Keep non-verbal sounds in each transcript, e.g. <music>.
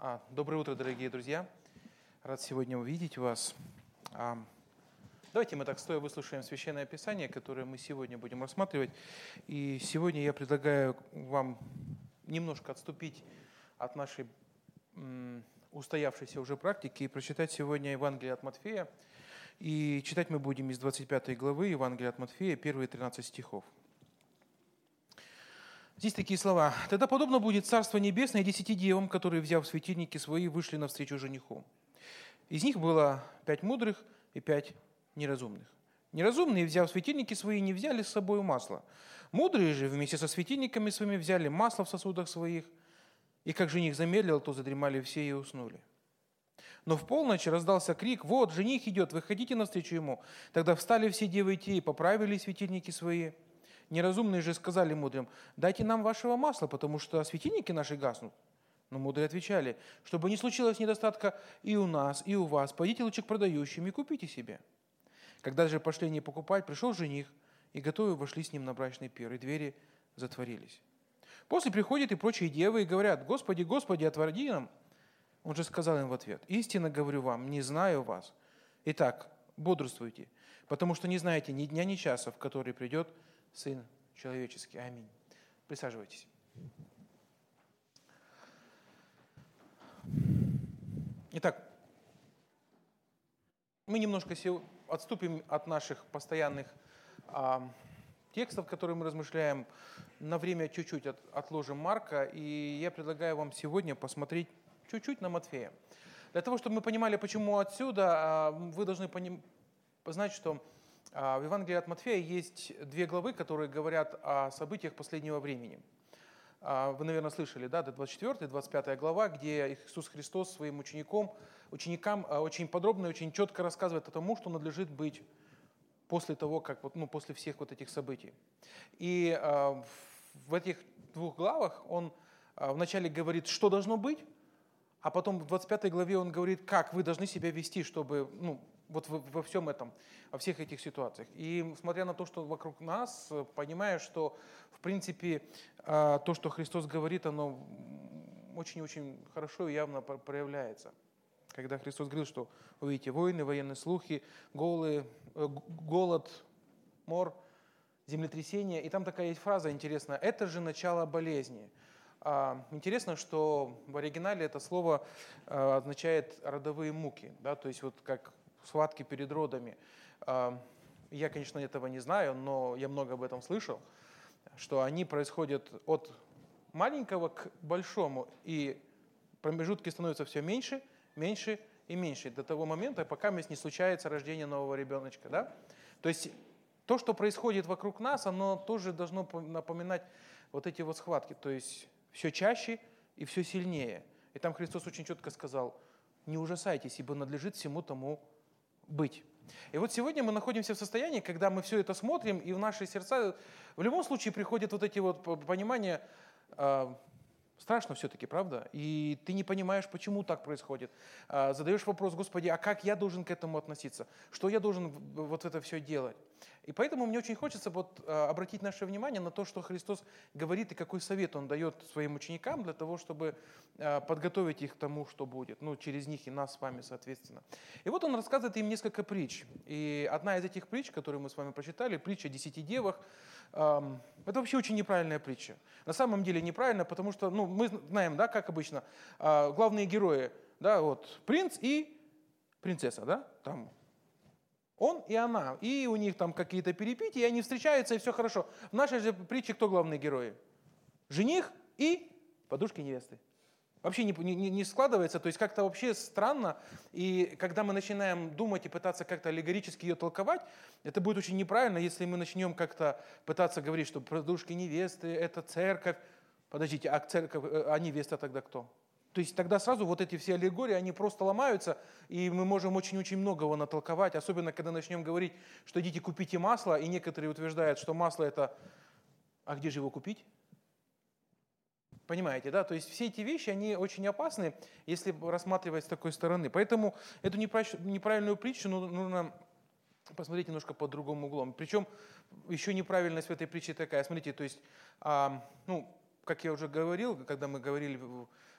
А, доброе утро, дорогие друзья. Рад сегодня увидеть вас. А, давайте мы так стоя выслушаем Священное Писание, которое мы сегодня будем рассматривать. И сегодня я предлагаю вам немножко отступить от нашей м, устоявшейся уже практики и прочитать сегодня Евангелие от Матфея. И читать мы будем из 25 главы Евангелия от Матфея, первые 13 стихов. Здесь такие слова. «Тогда подобно будет Царство Небесное десяти девам, которые, взяв светильники свои, вышли навстречу жениху. Из них было пять мудрых и пять неразумных. Неразумные, взяв светильники свои, не взяли с собой масло. Мудрые же вместе со светильниками своими взяли масло в сосудах своих, и как жених замедлил, то задремали все и уснули. Но в полночь раздался крик, вот, жених идет, выходите навстречу ему. Тогда встали все девы и и поправили светильники свои – Неразумные же сказали мудрым, дайте нам вашего масла, потому что светильники наши гаснут. Но мудрые отвечали, чтобы не случилось недостатка и у нас, и у вас, пойдите лучше к продающим и купите себе. Когда же пошли они покупать, пришел жених, и готовы вошли с ним на брачный пир, и двери затворились. После приходят и прочие девы и говорят, «Господи, Господи, отвори нам!» Он же сказал им в ответ, «Истинно говорю вам, не знаю вас. Итак, бодрствуйте, потому что не знаете ни дня, ни часа, в который придет Сын человеческий. Аминь. Присаживайтесь. Итак, мы немножко отступим от наших постоянных а, текстов, которые мы размышляем. На время чуть-чуть от, отложим Марка, и я предлагаю вам сегодня посмотреть чуть-чуть на Матфея. Для того, чтобы мы понимали, почему отсюда, а, вы должны поним, знать, что в Евангелии от Матфея есть две главы, которые говорят о событиях последнего времени. А, вы, наверное, слышали, да, 24 25 глава, где Иисус Христос своим ученикам, ученикам а, очень подробно и очень четко рассказывает о том, что надлежит быть после того, как, ну, после всех вот этих событий. И в этих двух главах он вначале говорит, что должно быть, а потом в 25 главе он говорит, как вы должны себя вести, чтобы ну, вот во всем этом, во всех этих ситуациях. И смотря на то, что вокруг нас, понимая, что, в принципе, а, то, что Христос говорит, оно очень-очень хорошо и явно проявляется. Когда Христос говорил, что вы видите войны, военные слухи, голы, э, голод, мор, землетрясение. И там такая есть фраза интересная. Это же начало болезни. А, интересно, что в оригинале это слово означает родовые муки, да, то есть вот как схватки перед родами. А, я, конечно, этого не знаю, но я много об этом слышал, что они происходят от маленького к большому, и промежутки становятся все меньше, меньше и меньше до того момента, пока не случается рождение нового ребеночка. Да? То есть то, что происходит вокруг нас, оно тоже должно напоминать вот эти вот схватки. То есть все чаще и все сильнее. И там Христос очень четко сказал, не ужасайтесь, ибо надлежит всему тому быть. И вот сегодня мы находимся в состоянии, когда мы все это смотрим, и в наши сердца в любом случае приходят вот эти вот понимания, а, Страшно все-таки, правда? И ты не понимаешь, почему так происходит. А, задаешь вопрос, Господи, а как я должен к этому относиться? Что я должен вот это все делать? И поэтому мне очень хочется вот а, обратить наше внимание на то, что Христос говорит и какой совет Он дает своим ученикам для того, чтобы а, подготовить их к тому, что будет. Ну, через них и нас с вами, соответственно. И вот Он рассказывает им несколько притч. И одна из этих притч, которую мы с вами прочитали, притча о десяти девах, это вообще очень неправильная притча. На самом деле неправильно, потому что, ну, мы знаем, да, как обычно, а, главные герои, да, вот, принц и принцесса, да, там, он и она, и у них там какие-то перепития, и они встречаются, и все хорошо. В нашей же притче кто главные герои? Жених и подушки невесты вообще не, не, не складывается, то есть как-то вообще странно. И когда мы начинаем думать и пытаться как-то аллегорически ее толковать, это будет очень неправильно, если мы начнем как-то пытаться говорить, что продушки невесты – это церковь. Подождите, а церковь, э, а невеста тогда кто? То есть тогда сразу вот эти все аллегории, они просто ломаются, и мы можем очень-очень многого натолковать, особенно когда начнем говорить, что идите купите масло, и некоторые утверждают, что масло это... А где же его купить? Понимаете, да? То есть все эти вещи, они очень опасны, если рассматривать с такой стороны. Поэтому эту неправильную притчу нужно посмотреть немножко под другим углом. Причем еще неправильность в этой притче такая. Смотрите, то есть, а, ну, как я уже говорил, когда мы говорили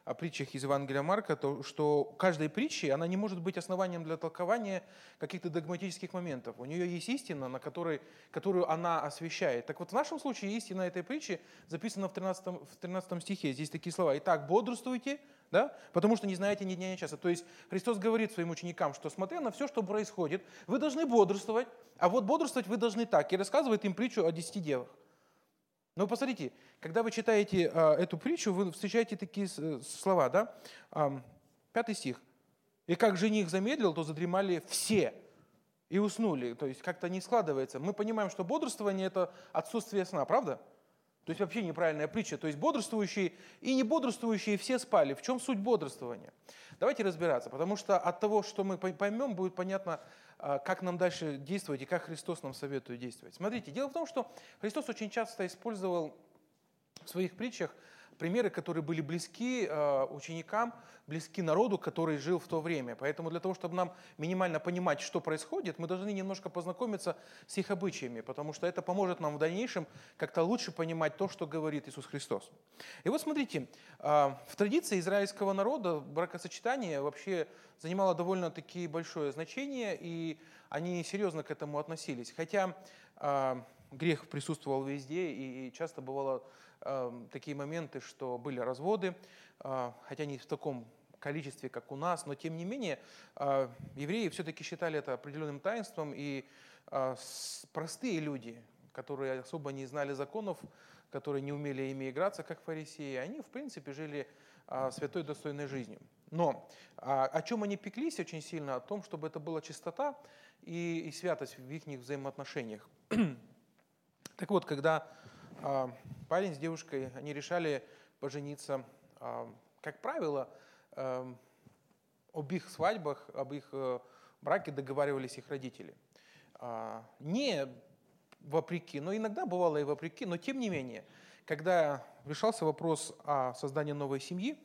о притчах из Евангелия Марка, то, что каждой притчи, она не может быть основанием для толкования каких-то догматических моментов. У нее есть истина, на которой, которую она освещает. Так вот, в нашем случае истина этой притчи записана в 13, в 13 стихе. Здесь такие слова. «Итак, бодрствуйте, да? потому что не знаете ни дня, ни часа». То есть Христос говорит своим ученикам, что смотря на все, что происходит, вы должны бодрствовать, а вот бодрствовать вы должны так. И рассказывает им притчу о десяти девах. Но посмотрите, когда вы читаете э, эту притчу, вы встречаете такие э, слова, да? Пятый стих. «И как жених замедлил, то задремали все и уснули». То есть как-то не складывается. Мы понимаем, что бодрствование – это отсутствие сна, правда? То есть вообще неправильная притча. То есть бодрствующие и не бодрствующие все спали. В чем суть бодрствования? Давайте разбираться, потому что от того, что мы поймем, будет понятно, а, как нам дальше действовать и как Христос нам советует действовать. Смотрите, дело в том, что Христос очень часто использовал в своих притчах примеры, которые были близки э, ученикам, близки народу, который жил в то время. Поэтому для того, чтобы нам минимально понимать, что происходит, мы должны немножко познакомиться с их обычаями, потому что это поможет нам в дальнейшем как-то лучше понимать то, что говорит Иисус Христос. И вот смотрите, э, в традиции израильского народа бракосочетание вообще занимало довольно-таки большое значение, и они серьезно к этому относились. Хотя э, грех присутствовал везде, и часто бывало Эм, такие моменты, что были разводы, э, хотя не в таком количестве, как у нас, но тем не менее э, евреи все-таки считали это определенным таинством, и э, простые люди, которые особо не знали законов, которые не умели ими играться, как фарисеи, они, в принципе, жили святой достойной жизнью. Но а, о чем они пеклись очень сильно? О том, чтобы это была чистота и, и святость в их взаимоотношениях. <clears throat> так вот, когда парень с девушкой, они решали пожениться. А, как правило, а, об их свадьбах, об их э, браке договаривались их родители. Не вопреки, но иногда бывало и вопреки, но тем не менее, когда решался вопрос о создании новой семьи,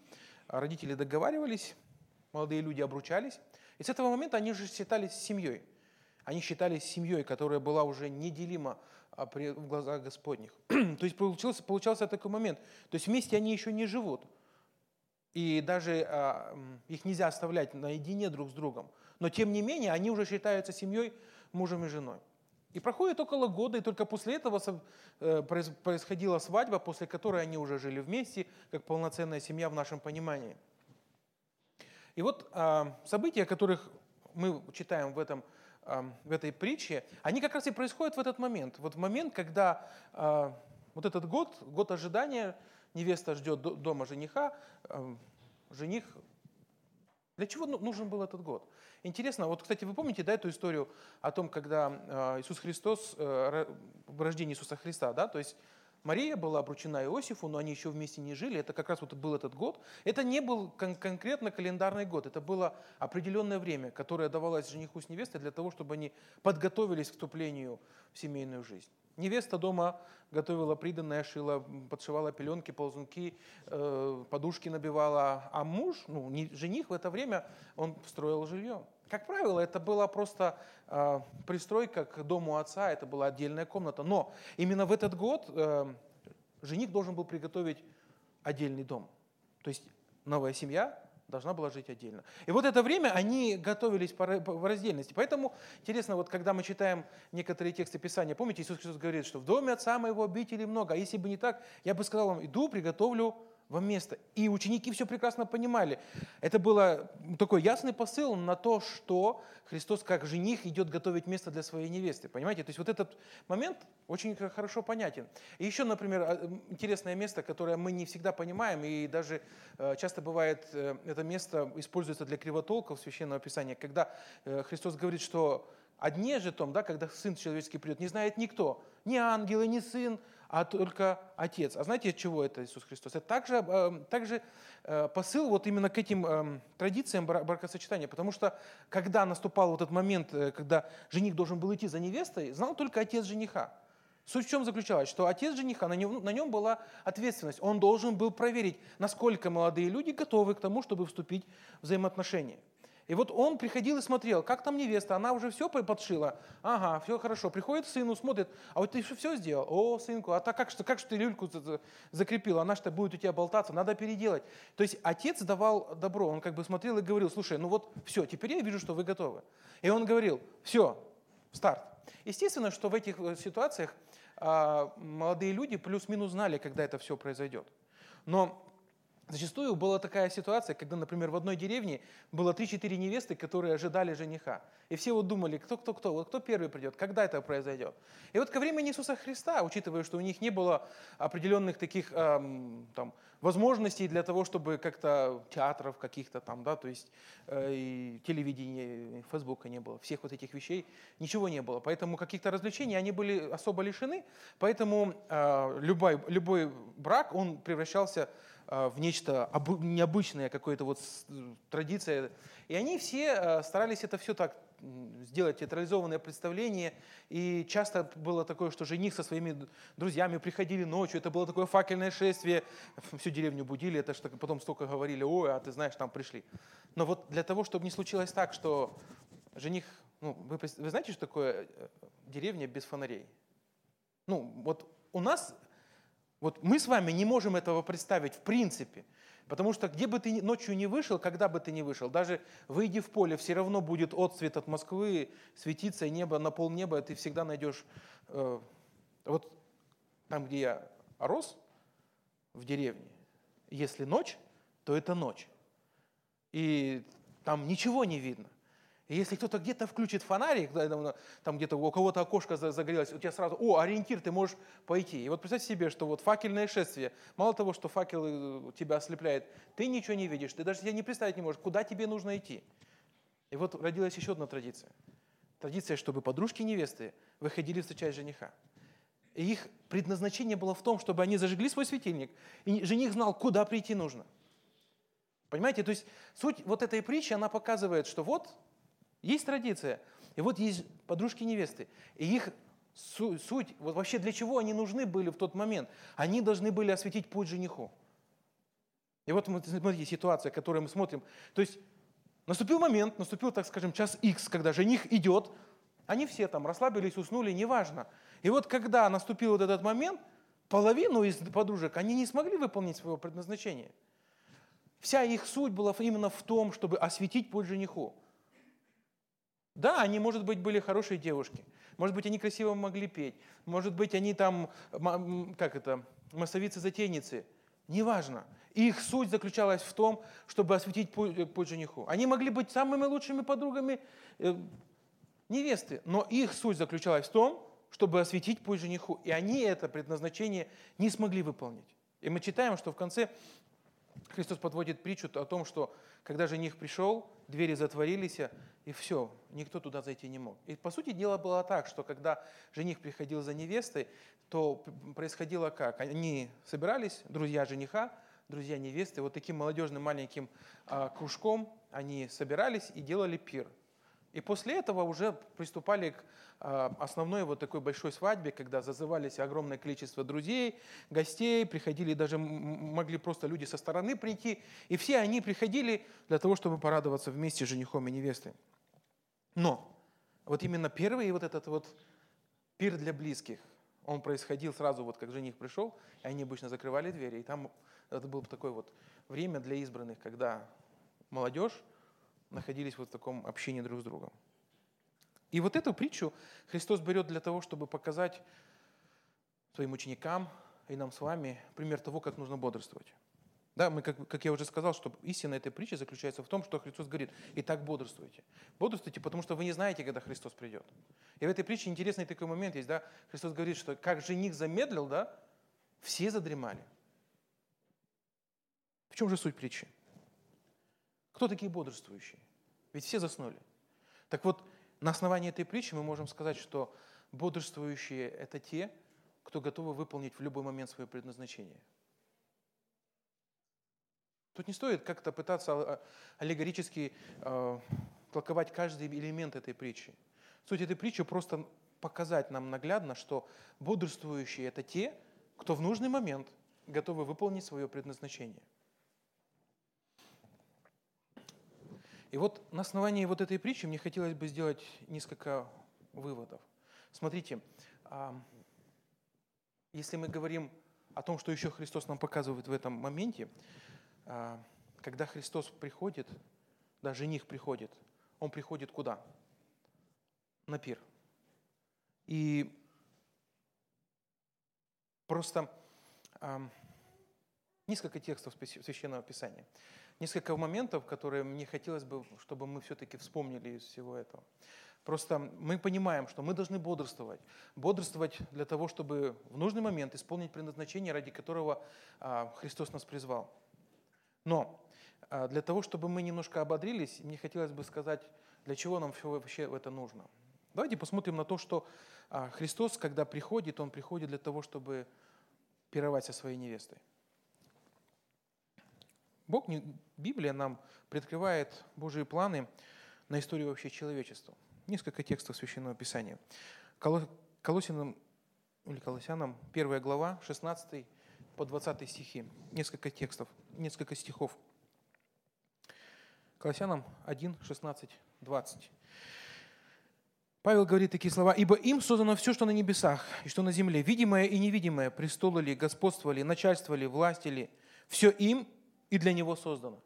родители договаривались, молодые люди обручались, и с этого момента они же считались семьей. Они считались семьей, которая была уже неделима а в глазах Господних. <clears throat> То есть получился, получался такой момент. То есть вместе они еще не живут. И даже а, их нельзя оставлять наедине друг с другом. Но тем не менее, они уже считаются семьей, мужем и женой. И проходит около года, и только после этого э, происходила свадьба, после которой они уже жили вместе, как полноценная семья в нашем понимании. И вот а, события, которых мы читаем в этом в этой притче, они как раз и происходят в этот момент. Вот в момент, когда а, вот этот год, год ожидания, невеста ждет дома жениха, жених... Для чего ну, нужен был этот год? Интересно, вот, кстати, вы помните, да, эту историю о том, когда а, Иисус Христос, э, рождение Иисуса Христа, да, то есть Мария была обручена Иосифу, но они еще вместе не жили. Это как раз вот был этот год. Это не был кон- конкретно календарный год. Это было определенное время, которое давалось жениху с невестой для того, чтобы они подготовились к вступлению в семейную жизнь. Невеста дома готовила приданное, шила, подшивала пеленки, ползунки, э, подушки набивала. А муж, ну, не, жених в это время, он строил жилье. Как правило, это была просто э, пристройка к дому отца, это была отдельная комната. Но именно в этот год э, жених должен был приготовить отдельный дом. То есть новая семья должна была жить отдельно. И вот это время они готовились по раздельности. Поэтому интересно, вот когда мы читаем некоторые тексты Писания, помните, Иисус Христос говорит, что в доме отца моего обители много, а если бы не так, я бы сказал вам, иду, приготовлю вам место. И ученики все прекрасно понимали. Это был такой ясный посыл на то, что Христос как жених идет готовить место для своей невесты. Понимаете? То есть вот этот момент очень хорошо понятен. И еще, например, а, интересное место, которое мы не всегда понимаем, и даже э, часто бывает, э, это место используется для кривотолков Священного Писания, когда э, Христос говорит, что одни же том, да, когда Сын Человеческий придет, не знает никто, ни ангелы, ни Сын, а только Отец. А знаете, от чего это Иисус Христос? Это также, э, также э, посыл вот именно к этим э, традициям бракосочетания, потому что когда наступал вот этот момент, когда жених должен был идти за невестой, знал только отец жениха. Суть в чем заключалась, что отец жениха, на нем, на нем была ответственность. Он должен был проверить, насколько молодые люди готовы к тому, чтобы вступить в взаимоотношения. И вот он приходил и смотрел, как там невеста, она уже все подшила. Ага, все хорошо. Приходит сыну, смотрит, а вот ты все сделал? О, сынку, а так как, что, как же ты люльку закрепил? Она что будет у тебя болтаться, надо переделать. То есть отец давал добро, он как бы смотрел и говорил, слушай, ну вот все, теперь я вижу, что вы готовы. И он говорил, все, старт. Естественно, что в этих э, ситуациях а, молодые люди плюс-минус знали, когда это все произойдет. Но Зачастую была такая ситуация, когда, например, в одной деревне было 3-4 невесты, которые ожидали жениха. И все вот думали, кто, кто, кто, вот кто первый придет, когда это произойдет. И вот ко времени Иисуса Христа, учитывая, что у них не было определенных таких эм, там, возможностей для того, чтобы как-то театров каких-то там, да, то есть э, и телевидения, и Фейсбука не было, всех вот этих вещей, ничего не было. Поэтому каких-то развлечений они были особо лишены, поэтому э, любой, любой брак, он превращался в нечто необычное, какое-то вот традиция. И они все а, старались это все так сделать театрализованное представление. И часто было такое, что жених со своими друзьями приходили ночью. Это было такое факельное шествие. <laughs> Всю деревню будили. Это что потом столько говорили, ой, а ты знаешь, там пришли. Но вот для того, чтобы не случилось так, что жених... Ну, вы, вы знаете, что такое э, деревня без фонарей? Ну, вот у нас вот мы с вами не можем этого представить в принципе. Потому что где бы ты ночью не вышел, когда бы ты не вышел, даже выйди в поле, все равно будет отцвет от Москвы, светиться небо на пол неба, ты всегда найдешь... Э, вот там, где я рос, в деревне, если ночь, то это ночь. И там ничего не видно. И если кто-то где-то включит фонарик, там где-то у кого-то окошко загорелось, у тебя сразу, о, ориентир, ты можешь пойти. И вот представь себе, что вот факельное шествие, мало того, что факел э, тебя ослепляет, ты ничего не видишь, ты даже себе не представить не можешь, куда тебе нужно идти. И вот родилась еще одна традиция. Традиция, чтобы подружки невесты выходили встречать жениха. И их предназначение было в том, чтобы они зажгли свой светильник, и жених знал, куда прийти нужно. Понимаете, то есть суть вот этой притчи, она показывает, что вот есть традиция. И вот есть подружки невесты. И их суть, вот вообще для чего они нужны были в тот момент? Они должны были осветить путь жениху. И вот смотрите, ситуация, которую мы смотрим. То есть наступил момент, наступил, так скажем, час X, когда жених идет, они все там расслабились, уснули, неважно. И вот когда наступил вот этот момент, половину из подружек, они не смогли выполнить своего предназначения. Вся их суть была именно в том, чтобы осветить путь жениху. Да, они, может быть, были хорошие девушки. Может быть, они красиво могли петь. Может быть, они там, как это, массовицы-затейницы. Неважно. Их суть заключалась в том, чтобы осветить путь, э, путь жениху. Они могли быть самыми лучшими подругами э, невесты, но их суть заключалась в том, чтобы осветить путь жениху. И они это предназначение не смогли выполнить. И мы читаем, что в конце Христос подводит притчу о том, что когда жених пришел, двери затворились, и все, никто туда зайти не мог. И по сути дела было так, что когда жених приходил за невестой, то происходило как? Они собирались, друзья жениха, друзья невесты, вот таким молодежным маленьким а, кружком они собирались и делали пир. И после этого уже приступали к основной вот такой большой свадьбе, когда зазывались огромное количество друзей, гостей, приходили даже, могли просто люди со стороны прийти, и все они приходили для того, чтобы порадоваться вместе с женихом и невестой. Но вот именно первый вот этот вот пир для близких, он происходил сразу, вот как жених пришел, и они обычно закрывали двери, и там это было такое вот время для избранных, когда молодежь находились вот в таком общении друг с другом. И вот эту притчу Христос берет для того, чтобы показать своим ученикам и нам с вами пример того, как нужно бодрствовать. Да, мы, как, как я уже сказал, что истина этой притчи заключается в том, что Христос говорит, и так бодрствуйте. Бодрствуйте, потому что вы не знаете, когда Христос придет. И в этой притче интересный такой момент есть, да, Христос говорит, что как жених замедлил, да, все задремали. В чем же суть притчи? Кто такие бодрствующие? Ведь все заснули. Так вот, на основании этой притчи мы можем сказать, что бодрствующие – это те, кто готовы выполнить в любой момент свое предназначение. Тут не стоит как-то пытаться а, аллегорически э, толковать каждый элемент этой притчи. Суть этой притчи просто показать нам наглядно, что бодрствующие – это те, кто в нужный момент готовы выполнить свое предназначение. И вот на основании вот этой притчи мне хотелось бы сделать несколько выводов. Смотрите, если мы говорим о том, что еще Христос нам показывает в этом моменте, а, когда Христос приходит, да, жених приходит, он приходит куда? На пир. И просто несколько текстов Священного Писания, несколько моментов, которые мне хотелось бы, чтобы мы все-таки вспомнили из всего этого. Просто мы понимаем, что мы должны бодрствовать. Бодрствовать для того, чтобы в нужный момент исполнить предназначение, ради которого а, Христос нас призвал. Но а, для того, чтобы мы немножко ободрились, мне хотелось бы сказать, для чего нам вообще это нужно. Давайте посмотрим на то, что а, Христос, когда приходит, Он приходит для того, чтобы пировать со своей невестой. Бог, Библия нам предкрывает Божьи планы на историю вообще человечества. Несколько текстов Священного Писания. Колосинам или Колоссянам, первая глава, 16 по 20 стихи. Несколько текстов, несколько стихов. Колоссянам 1, 16, 20. Павел говорит такие слова. «Ибо им создано все, что на небесах и что на земле, видимое и невидимое, престолы ли, господство ли, начальство ли, власти ли, все им и для него создано».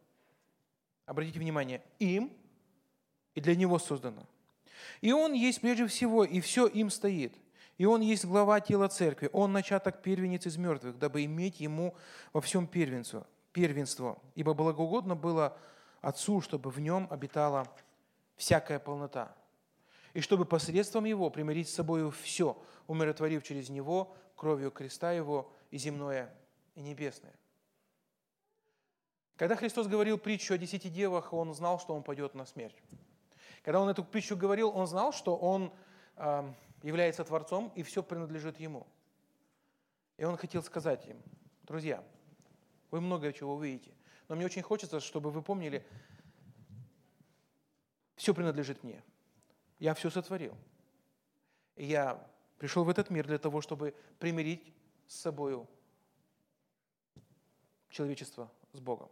Обратите внимание, им и для него создано. И Он есть прежде всего, и все им стоит. И Он есть глава тела церкви. Он начаток первенец из мертвых, дабы иметь Ему во всем первенство. первенство. Ибо благоугодно было Отцу, чтобы в Нем обитала всякая полнота. И чтобы посредством Его примирить с собой все, умиротворив через Него кровью креста Его и земное, и небесное. Когда Христос говорил притчу о десяти девах, Он знал, что Он пойдет на смерть. Когда он эту притчу говорил, он знал, что он является Творцом, и все принадлежит Ему. И он хотел сказать им, друзья, вы многое чего увидите, но мне очень хочется, чтобы вы помнили, все принадлежит мне. Я все сотворил. И я пришел в этот мир для того, чтобы примирить с собою человечество с Богом.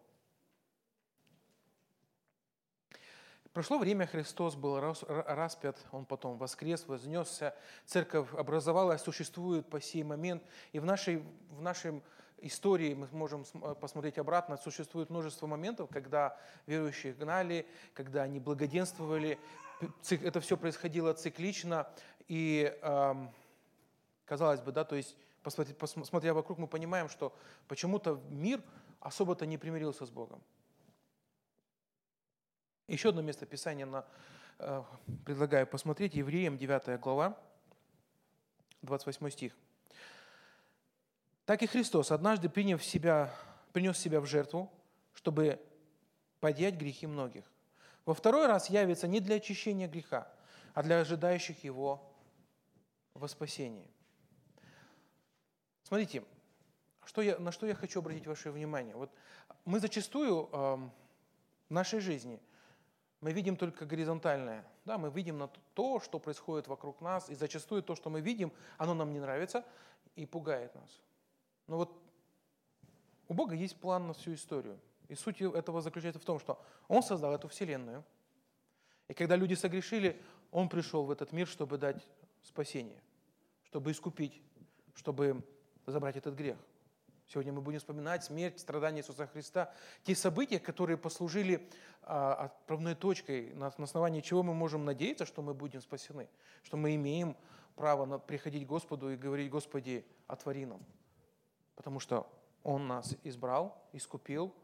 Прошло время, Христос был распят, Он потом воскрес, вознесся, церковь образовалась, существует по сей момент. И в нашей, в нашей истории мы можем э, посмотреть обратно, существует множество моментов, когда верующие гнали, когда они благоденствовали. Это все происходило циклично. И казалось бы, да, то есть, посмотря вокруг, мы понимаем, что почему-то мир особо-то не примирился с Богом. Еще одно место Писания на, э, предлагаю посмотреть. Евреям 9 глава, 28 стих. Так и Христос, однажды приняв себя, принес себя в жертву, чтобы поднять грехи многих. Во второй раз явится не для очищения греха, а для ожидающих его во спасении. Смотрите, что я, на что я хочу обратить ваше внимание. Вот мы зачастую э, в нашей жизни – мы видим только горизонтальное. Да, мы видим на то, что происходит вокруг нас, и зачастую то, что мы видим, оно нам не нравится и пугает нас. Но вот у Бога есть план на всю историю. И суть этого заключается в том, что Он создал эту вселенную. И когда люди согрешили, Он пришел в этот мир, чтобы дать спасение, чтобы искупить, чтобы забрать этот грех – Сегодня мы будем вспоминать смерть, страдания Иисуса Христа, те события, которые послужили а, отправной точкой, на основании чего мы можем надеяться, что мы будем спасены, что мы имеем право приходить к Господу и говорить, Господи, отвори нам. Потому что Он нас избрал, искупил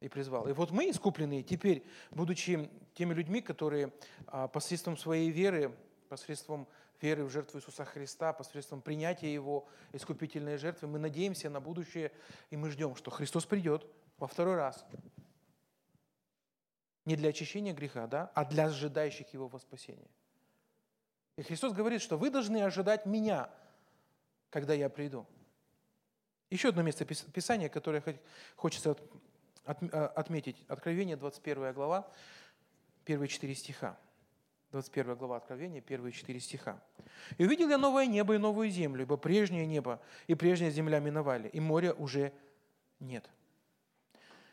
и призвал. И вот мы искупленные теперь, будучи теми людьми, которые а, посредством своей веры, посредством веры в жертву Иисуса Христа, посредством принятия Его искупительной жертвы, мы надеемся на будущее, и мы ждем, что Христос придет во второй раз. Не для очищения греха, да, а для ожидающих Его во спасение. И Христос говорит, что вы должны ожидать Меня, когда Я приду. Еще одно место Писания, которое хочется отметить. Откровение, 21 глава, первые четыре стиха. 21 глава Откровения, первые четыре стиха. «И увидел я новое небо и новую землю, ибо прежнее небо и прежняя земля миновали, и моря уже нет».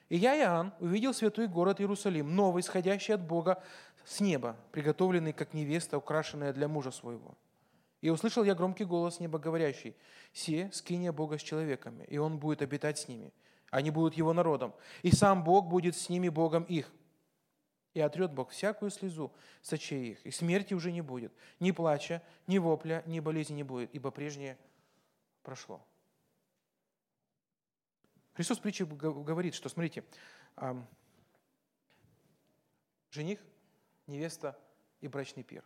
И я, Иоанн, увидел святой город Иерусалим, новый, исходящий от Бога с неба, приготовленный как невеста, украшенная для мужа своего. И услышал я громкий голос неба, говорящий, «Се, скиния Бога с человеками, и Он будет обитать с ними. Они будут Его народом, и сам Бог будет с ними Богом их. И отрет Бог всякую слезу с очей их, и смерти уже не будет, ни плача, ни вопля, ни болезни не будет, ибо прежнее прошло». Христос в говорит, что, смотрите, жених, невеста и брачный пир.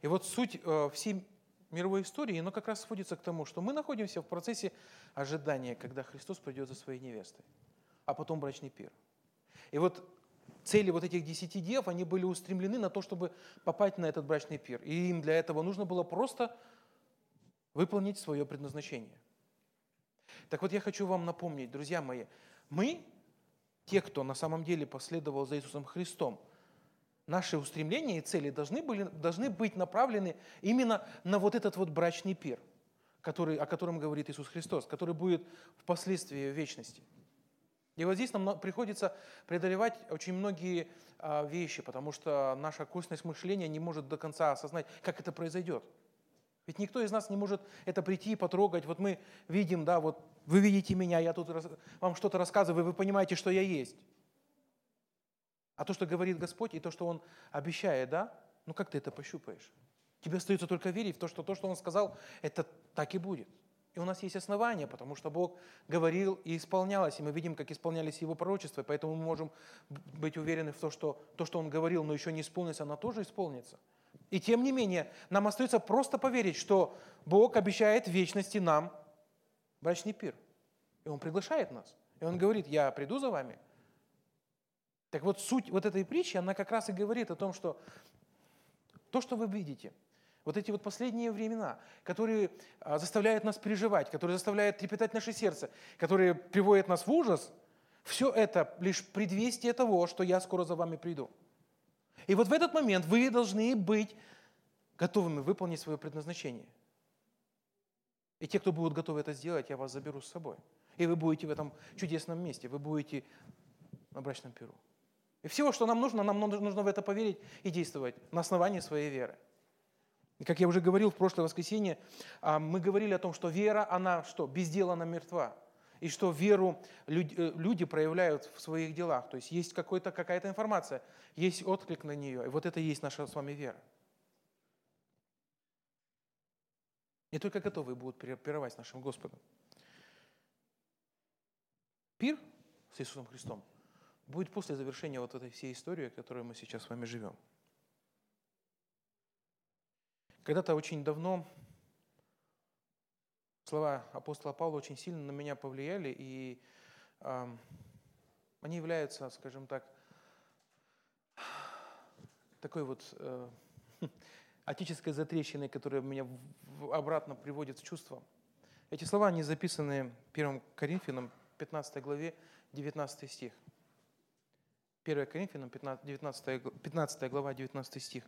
И вот суть э, всей мировой истории, но как раз сводится к тому, что мы находимся в процессе ожидания, когда Христос придет за своей невестой, а потом брачный пир. И вот цели вот этих десяти дев, они были устремлены на то, чтобы попасть на этот брачный пир. И им для этого нужно было просто выполнить свое предназначение. Так вот, я хочу вам напомнить, друзья мои, мы, те, кто на самом деле последовал за Иисусом Христом, наши устремления и цели должны, были, должны быть направлены именно на вот этот вот брачный пир, который, о котором говорит Иисус Христос, который будет впоследствии в вечности. И вот здесь нам приходится преодолевать очень многие а, вещи, потому что наша костность мышления не может до конца осознать, как это произойдет. Ведь никто из нас не может это прийти и потрогать. Вот мы видим, да, вот вы видите меня, я тут вам что-то рассказываю, вы понимаете, что я есть. А то, что говорит Господь, и то, что Он обещает, да, ну как ты это пощупаешь? Тебе остается только верить в то, что то, что Он сказал, это так и будет. И у нас есть основания, потому что Бог говорил и исполнялось, и мы видим, как исполнялись Его пророчества, и поэтому мы можем быть уверены в том, что то, что Он говорил, но еще не исполнится, оно тоже исполнится. И тем не менее, нам остается просто поверить, что Бог обещает вечности нам брачный пир. И Он приглашает нас. И Он говорит, я приду за вами. Так вот, суть вот этой притчи, она как раз и говорит о том, что то, что вы видите, вот эти вот последние времена, которые а, заставляют нас переживать, которые заставляют трепетать наше сердце, которые приводят нас в ужас, все это лишь предвестие того, что я скоро за вами приду. И вот в этот момент вы должны быть готовыми выполнить свое предназначение. И те, кто будут готовы это сделать, я вас заберу с собой. И вы будете в этом чудесном месте, вы будете на брачном перу. И всего, что нам нужно, нам нужно в это поверить и действовать на основании своей веры. И как я уже говорил в прошлое воскресенье, а, мы говорили о том, что вера, она что? Без дела она мертва. И что веру э, люди проявляют в своих делах. То есть есть какая-то информация, есть отклик на нее. И вот это и есть наша с вами вера. И только готовые будут пировать с нашим Господом. Пир с Иисусом Христом будет после завершения вот этой всей истории, в которой мы сейчас с вами живем. Когда-то очень давно слова апостола Павла очень сильно на меня повлияли, и э, они являются, скажем так, такой вот э, <laughs> отеческой затрещиной, которая меня обратно приводит в чувство. Эти слова, они записаны 1 Коринфянам, 15 главе, 19 стих. 1 Коринфянам, 15, 15 глава, 19 стих.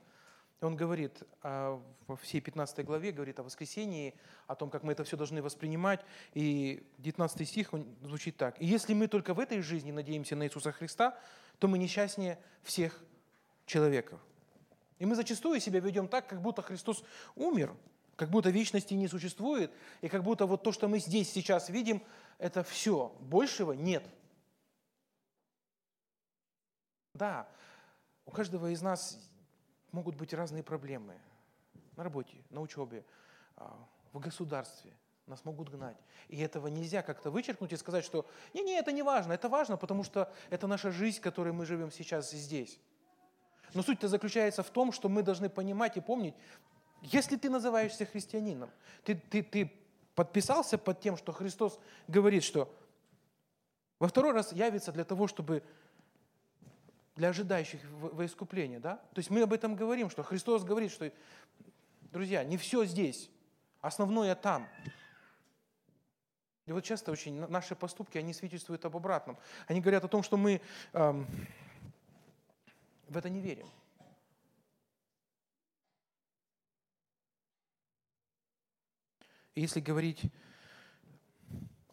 Он говорит а, во всей 15 главе, говорит о воскресении, о том, как мы это все должны воспринимать. И 19 стих он звучит так. «И если мы только в этой жизни надеемся на Иисуса Христа, то мы несчастнее всех человеков». И мы зачастую себя ведем так, как будто Христос умер, как будто вечности не существует, и как будто вот то, что мы здесь сейчас видим, это все. Большего нет. Да, у каждого из нас могут быть разные проблемы. На работе, на учебе, а, в государстве. Нас могут гнать. И этого нельзя как-то вычеркнуть и сказать, что не-не, это не важно. Это важно, потому что это наша жизнь, в которой мы живем сейчас здесь. Но суть-то заключается в том, что мы должны понимать и помнить, если ты называешься христианином, ты, ты, ты подписался под тем, что Христос говорит, что во второй раз явится для того, чтобы для ожидающих во искупление, да? То есть мы об этом говорим, что Христос говорит, что, друзья, не все здесь, основное там. И вот часто очень наши поступки, они свидетельствуют об обратном. Они говорят о том, что мы эм, в это не верим. И если говорить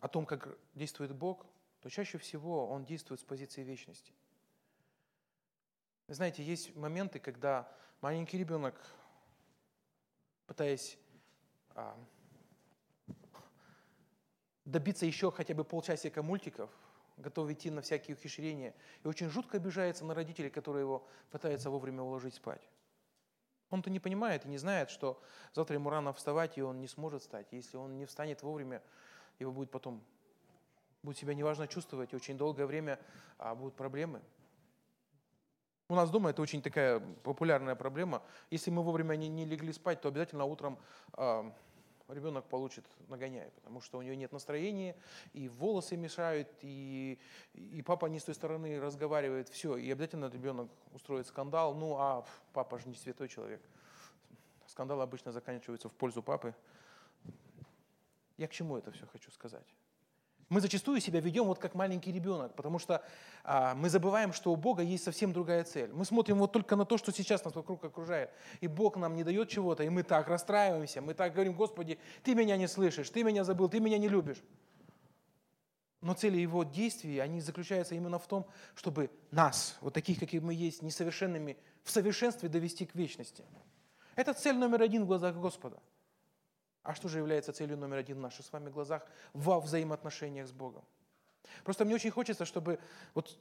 о том, как действует Бог, то чаще всего он действует с позиции вечности. Вы знаете, есть моменты, когда маленький ребенок, пытаясь а, добиться еще хотя бы полчасика мультиков, готов идти на всякие ухищрения, и очень жутко обижается на родителей, которые его пытаются вовремя уложить спать. Он-то не понимает и не знает, что завтра ему рано вставать, и он не сможет встать. Если он не встанет вовремя, его будет потом, будет себя неважно чувствовать, и очень долгое время а, будут проблемы. У нас дома это очень такая популярная проблема. Если мы вовремя не, не легли спать, то обязательно утром а, ребенок получит нагоняй, потому что у нее нет настроения, и волосы мешают, и, и папа не с той стороны разговаривает, все, и обязательно ребенок устроит скандал, ну а папа же не святой человек. Скандалы обычно заканчиваются в пользу папы. Я к чему это все хочу сказать? Мы зачастую себя ведем вот как маленький ребенок, потому что а, мы забываем, что у Бога есть совсем другая цель. Мы смотрим вот только на то, что сейчас нас вокруг окружает. И Бог нам не дает чего-то, и мы так расстраиваемся, мы так говорим, Господи, Ты меня не слышишь, Ты меня забыл, Ты меня не любишь. Но цели Его действий, они заключаются именно в том, чтобы нас, вот таких, какие мы есть, несовершенными, в совершенстве довести к вечности. Это цель номер один в глазах Господа – а что же является целью номер один в наших с вами глазах во взаимоотношениях с Богом? Просто мне очень хочется, чтобы, вот,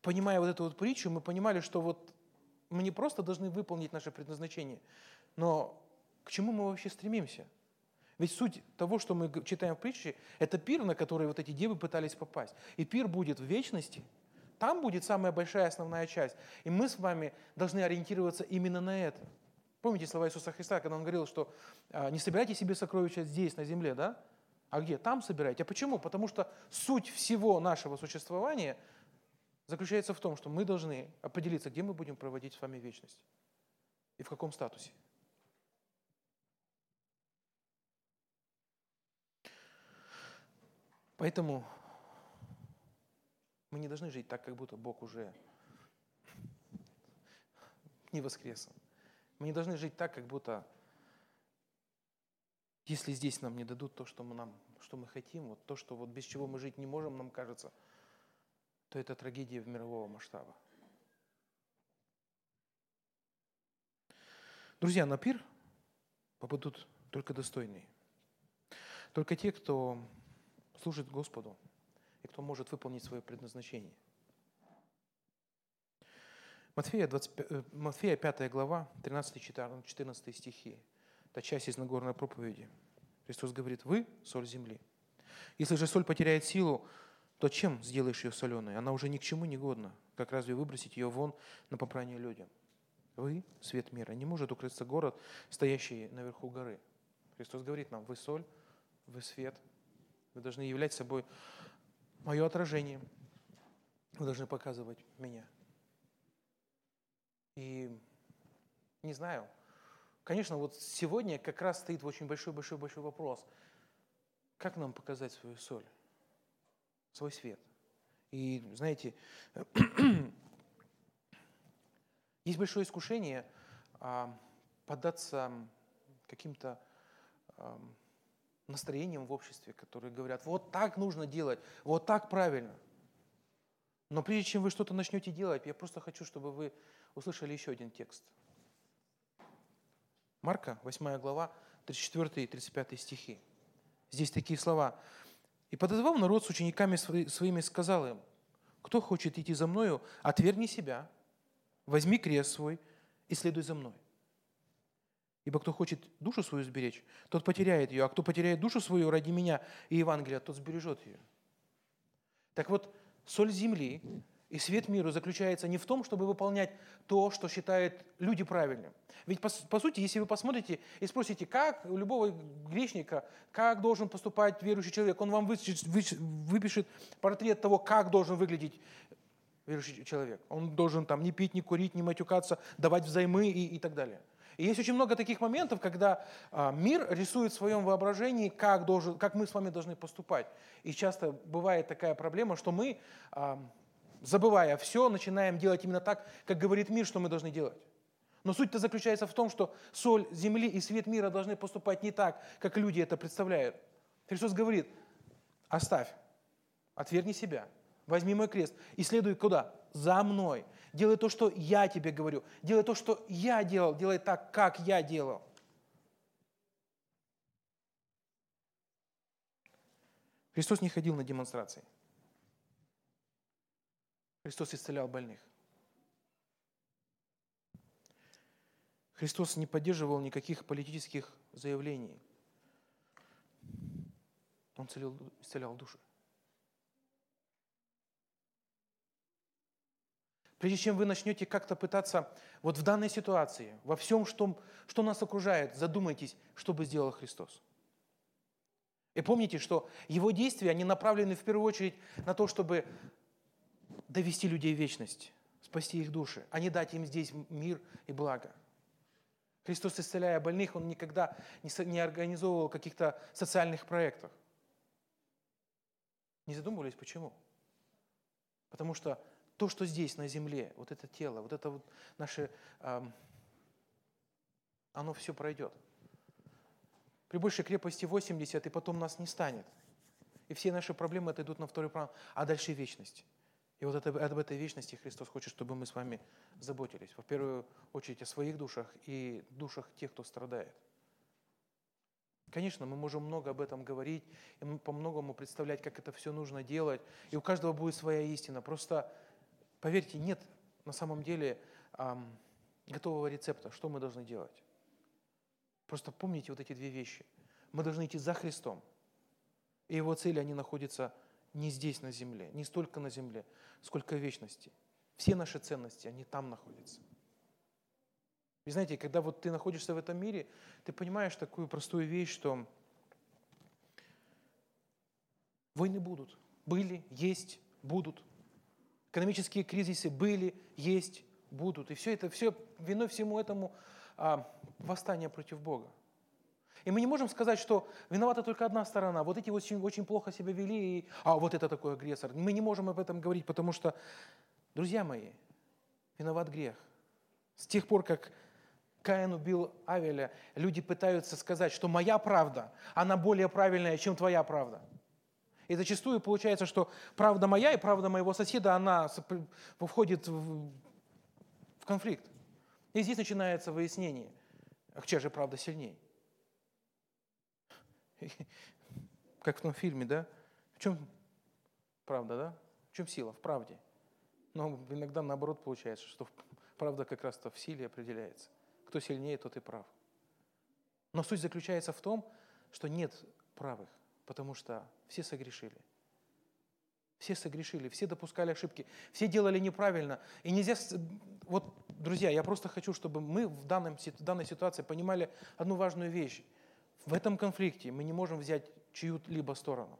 понимая вот эту вот притчу, мы понимали, что вот мы не просто должны выполнить наше предназначение, но к чему мы вообще стремимся? Ведь суть того, что мы читаем в притче, это пир, на который вот эти девы пытались попасть. И пир будет в вечности, там будет самая большая основная часть. И мы с вами должны ориентироваться именно на это – Помните слова Иисуса Христа, когда Он говорил, что а, не собирайте себе сокровища здесь, на земле, да? А где? Там собирайте. А почему? Потому что суть всего нашего существования заключается в том, что мы должны определиться, где мы будем проводить с вами вечность и в каком статусе. Поэтому мы не должны жить так, как будто Бог уже не воскресен. Мы не должны жить так, как будто, если здесь нам не дадут то, что мы, нам, что мы хотим, вот то, что вот без чего мы жить не можем, нам кажется, то это трагедия мирового масштаба. Друзья, на пир попадут только достойные. Только те, кто служит Господу и кто может выполнить свое предназначение – Матфея, 25, э, Матфея 5 глава, 13-14 стихи. Это часть из Нагорной проповеди. Христос говорит, вы – соль земли. Если же соль потеряет силу, то чем сделаешь ее соленой? Она уже ни к чему не годна. Как разве выбросить ее вон на попрание людям? Вы – свет мира. Не может укрыться город, стоящий наверху горы. Христос говорит нам, вы соль, вы свет. Вы должны являть собой мое отражение. Вы должны показывать меня. И не знаю, конечно, вот сегодня как раз стоит очень большой-большой-большой вопрос. Как нам показать свою соль, свой свет? И знаете, <clears throat> есть большое искушение а, поддаться каким-то а, настроениям в обществе, которые говорят, вот так нужно делать, вот так правильно. Но прежде чем вы что-то начнете делать, я просто хочу, чтобы вы услышали еще один текст. Марка, 8 глава, 34 и 35 стихи. Здесь такие слова. «И подозвал народ с учениками своими, сказал им, кто хочет идти за мною, отвергни себя, возьми крест свой и следуй за мной. Ибо кто хочет душу свою сберечь, тот потеряет ее, а кто потеряет душу свою ради меня и Евангелия, тот сбережет ее. Так вот, соль земли и свет миру заключается не в том, чтобы выполнять то, что считают люди правильным. Ведь, по, по сути, если вы посмотрите и спросите, как у любого грешника, как должен поступать верующий человек, он вам выпишет, выпишет портрет того, как должен выглядеть верующий человек. Он должен там не пить, не курить, не матюкаться, давать взаймы и, и так далее. И есть очень много таких моментов, когда а, мир рисует в своем воображении, как, должен, как мы с вами должны поступать. И часто бывает такая проблема, что мы а, забывая все, начинаем делать именно так, как говорит мир, что мы должны делать. Но суть-то заключается в том, что соль земли и свет мира должны поступать не так, как люди это представляют. Христос говорит, оставь, отвергни себя, Возьми мой крест и следуй куда? За мной. Делай то, что я тебе говорю. Делай то, что я делал. Делай так, как я делал. Христос не ходил на демонстрации. Христос исцелял больных. Христос не поддерживал никаких политических заявлений. Он исцелял, исцелял души. Прежде чем вы начнете как-то пытаться вот в данной ситуации, во всем, что, что нас окружает, задумайтесь, что бы сделал Христос. И помните, что его действия, они направлены в первую очередь на то, чтобы довести людей в вечность, спасти их души, а не дать им здесь мир и благо. Христос, исцеляя больных, Он никогда не организовывал каких-то социальных проектов. Не задумывались, почему? Потому что то, что здесь, на земле, вот это тело, вот это вот наше, оно все пройдет. При большей крепости 80, и потом нас не станет. И все наши проблемы отойдут на второй план, а дальше вечность. И вот это, об этой вечности Христос хочет, чтобы мы с вами заботились. Во первую очередь о своих душах и душах тех, кто страдает. Конечно, мы можем много об этом говорить, и по-многому представлять, как это все нужно делать, и у каждого будет своя истина. Просто Поверьте, нет на самом деле эм, готового рецепта, что мы должны делать. Просто помните вот эти две вещи. Мы должны идти за Христом. И его цели, они находятся не здесь, на земле, не столько на земле, сколько в вечности. Все наши ценности, они там находятся. И знаете, когда вот ты находишься в этом мире, ты понимаешь такую простую вещь, что войны будут, были, есть, будут. Экономические кризисы были, есть, будут. И все это, все, виной всему этому а, восстание против Бога. И мы не можем сказать, что виновата только одна сторона. Вот эти очень, очень плохо себя вели, и, а вот это такой агрессор. Мы не можем об этом говорить, потому что, друзья мои, виноват грех. С тех пор, как Каин убил Авеля, люди пытаются сказать, что моя правда, она более правильная, чем твоя правда. И зачастую получается, что правда моя и правда моего соседа, она входит в конфликт. И здесь начинается выяснение, а чья же правда сильнее. <laughs> Как в том фильме, да? В чем правда, да? В чем сила? В правде. Но иногда наоборот получается, что <laughs> правда как раз-то в силе определяется. Кто сильнее, тот и прав. Но суть заключается в том, что нет правых потому что все согрешили. Все согрешили, все допускали ошибки, все делали неправильно. И нельзя... Вот, друзья, я просто хочу, чтобы мы в, данном, в данной ситуации понимали одну важную вещь. В этом конфликте мы не можем взять чью-либо сторону,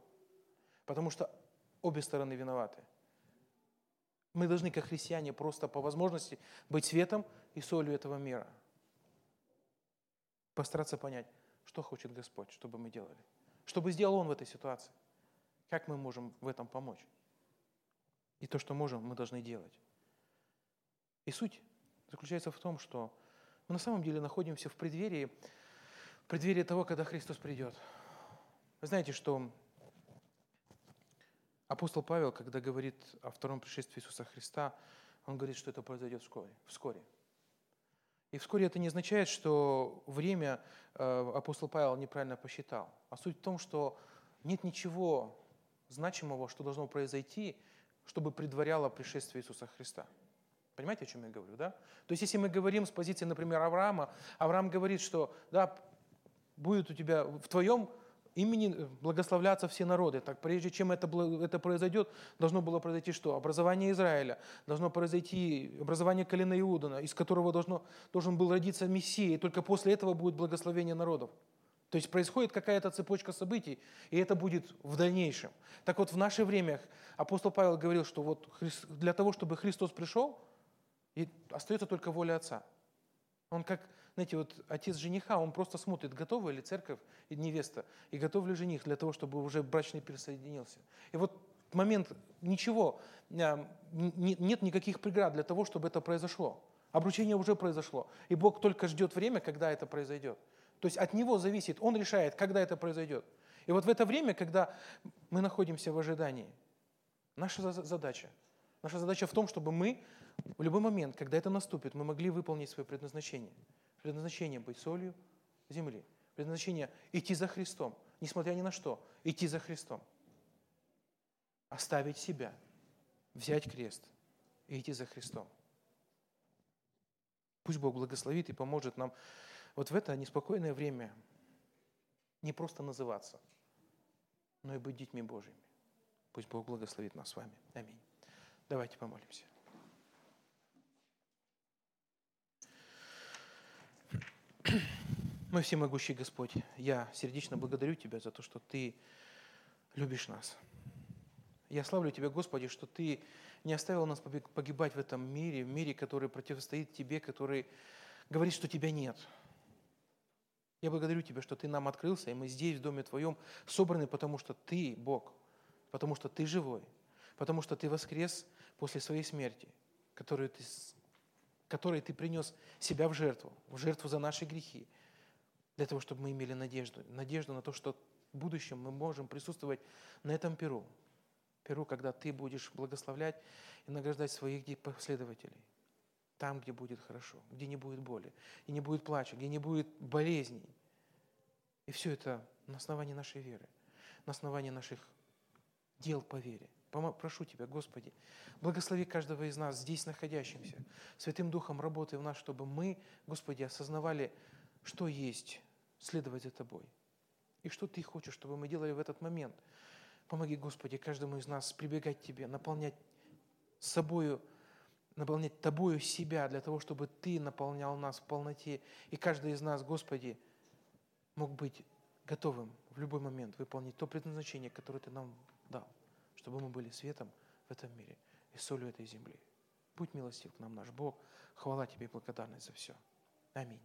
потому что обе стороны виноваты. Мы должны, как христиане, просто по возможности быть светом и солью этого мира. Постараться понять, что хочет Господь, чтобы мы делали. Что бы сделал Он в этой ситуации? Как мы можем в этом помочь? И то, что можем, мы должны делать. И суть заключается в том, что мы на самом деле находимся в преддверии, в преддверии того, когда Христос придет. Вы знаете, что апостол Павел, когда говорит о втором пришествии Иисуса Христа, он говорит, что это произойдет вскоре. вскоре. И вскоре это не означает, что время э, апостол Павел неправильно посчитал. А суть в том, что нет ничего значимого, что должно произойти, чтобы предваряло пришествие Иисуса Христа. Понимаете, о чем я говорю, да? То есть, если мы говорим с позиции, например, Авраама, Авраам говорит, что да, будет у тебя в твоем имени э, благословляться все народы. Так прежде чем это, это произойдет, должно было произойти что? Образование Израиля, должно произойти образование колена Иудана, из которого должно, должен был родиться Мессия, и только после этого будет благословение народов. То есть происходит какая-то цепочка событий, и это будет в дальнейшем. Так вот, в наше время апостол Павел говорил, что вот для того, чтобы Христос пришел, и остается только воля Отца. Он как знаете, вот отец жениха, он просто смотрит, готова ли церковь и невеста, и готов ли жених для того, чтобы уже брачный присоединился. И вот момент ничего, а, нет никаких преград для того, чтобы это произошло. Обручение уже произошло. И Бог только ждет время, когда это произойдет. То есть от Него зависит, Он решает, когда это произойдет. И вот в это время, когда мы находимся в ожидании, Наша задача. Наша задача в том, чтобы мы в любой момент, когда это наступит, мы могли выполнить свое предназначение. Предназначение быть солью земли. Предназначение идти за Христом, несмотря ни на что, идти за Христом. Оставить себя, взять крест и идти за Христом. Пусть Бог благословит и поможет нам вот в это неспокойное время не просто называться, но и быть детьми Божьими. Пусть Бог благословит нас с вами. Аминь. Давайте помолимся. <clears throat> Мой всемогущий Господь, я сердечно благодарю Тебя за то, что Ты любишь нас. Я славлю Тебя, Господи, что Ты не оставил нас погибать в этом мире, в мире, который противостоит Тебе, который говорит, что Тебя нет. Я благодарю Тебя, что Ты нам открылся, и мы здесь, в Доме Твоем, собраны, потому что Ты Бог, потому что Ты живой, потому что Ты воскрес после своей смерти, которую Ты, которой Ты принес себя в жертву, в жертву за наши грехи, для того, чтобы мы имели надежду. Надежду на то, что в будущем мы можем присутствовать на этом перу. Перу, когда ты будешь благословлять и награждать своих последователей. Там, где будет хорошо, где не будет боли, и не будет плача, где не будет болезней. И все это на основании нашей веры, на основании наших дел по вере. Прошу Тебя, Господи, благослови каждого из нас, здесь находящимся, Святым Духом работай в нас, чтобы мы, Господи, осознавали, что есть следовать за Тобой. И что Ты хочешь, чтобы мы делали в этот момент. Помоги, Господи, каждому из нас прибегать к Тебе, наполнять собою, наполнять Тобою себя, для того, чтобы Ты наполнял нас в полноте. И каждый из нас, Господи, мог быть готовым в любой момент выполнить то предназначение, которое Ты нам дал, чтобы мы были светом в этом мире и солью этой земли. Будь милостив к нам, наш Бог. Хвала Тебе и благодарность за все. Аминь.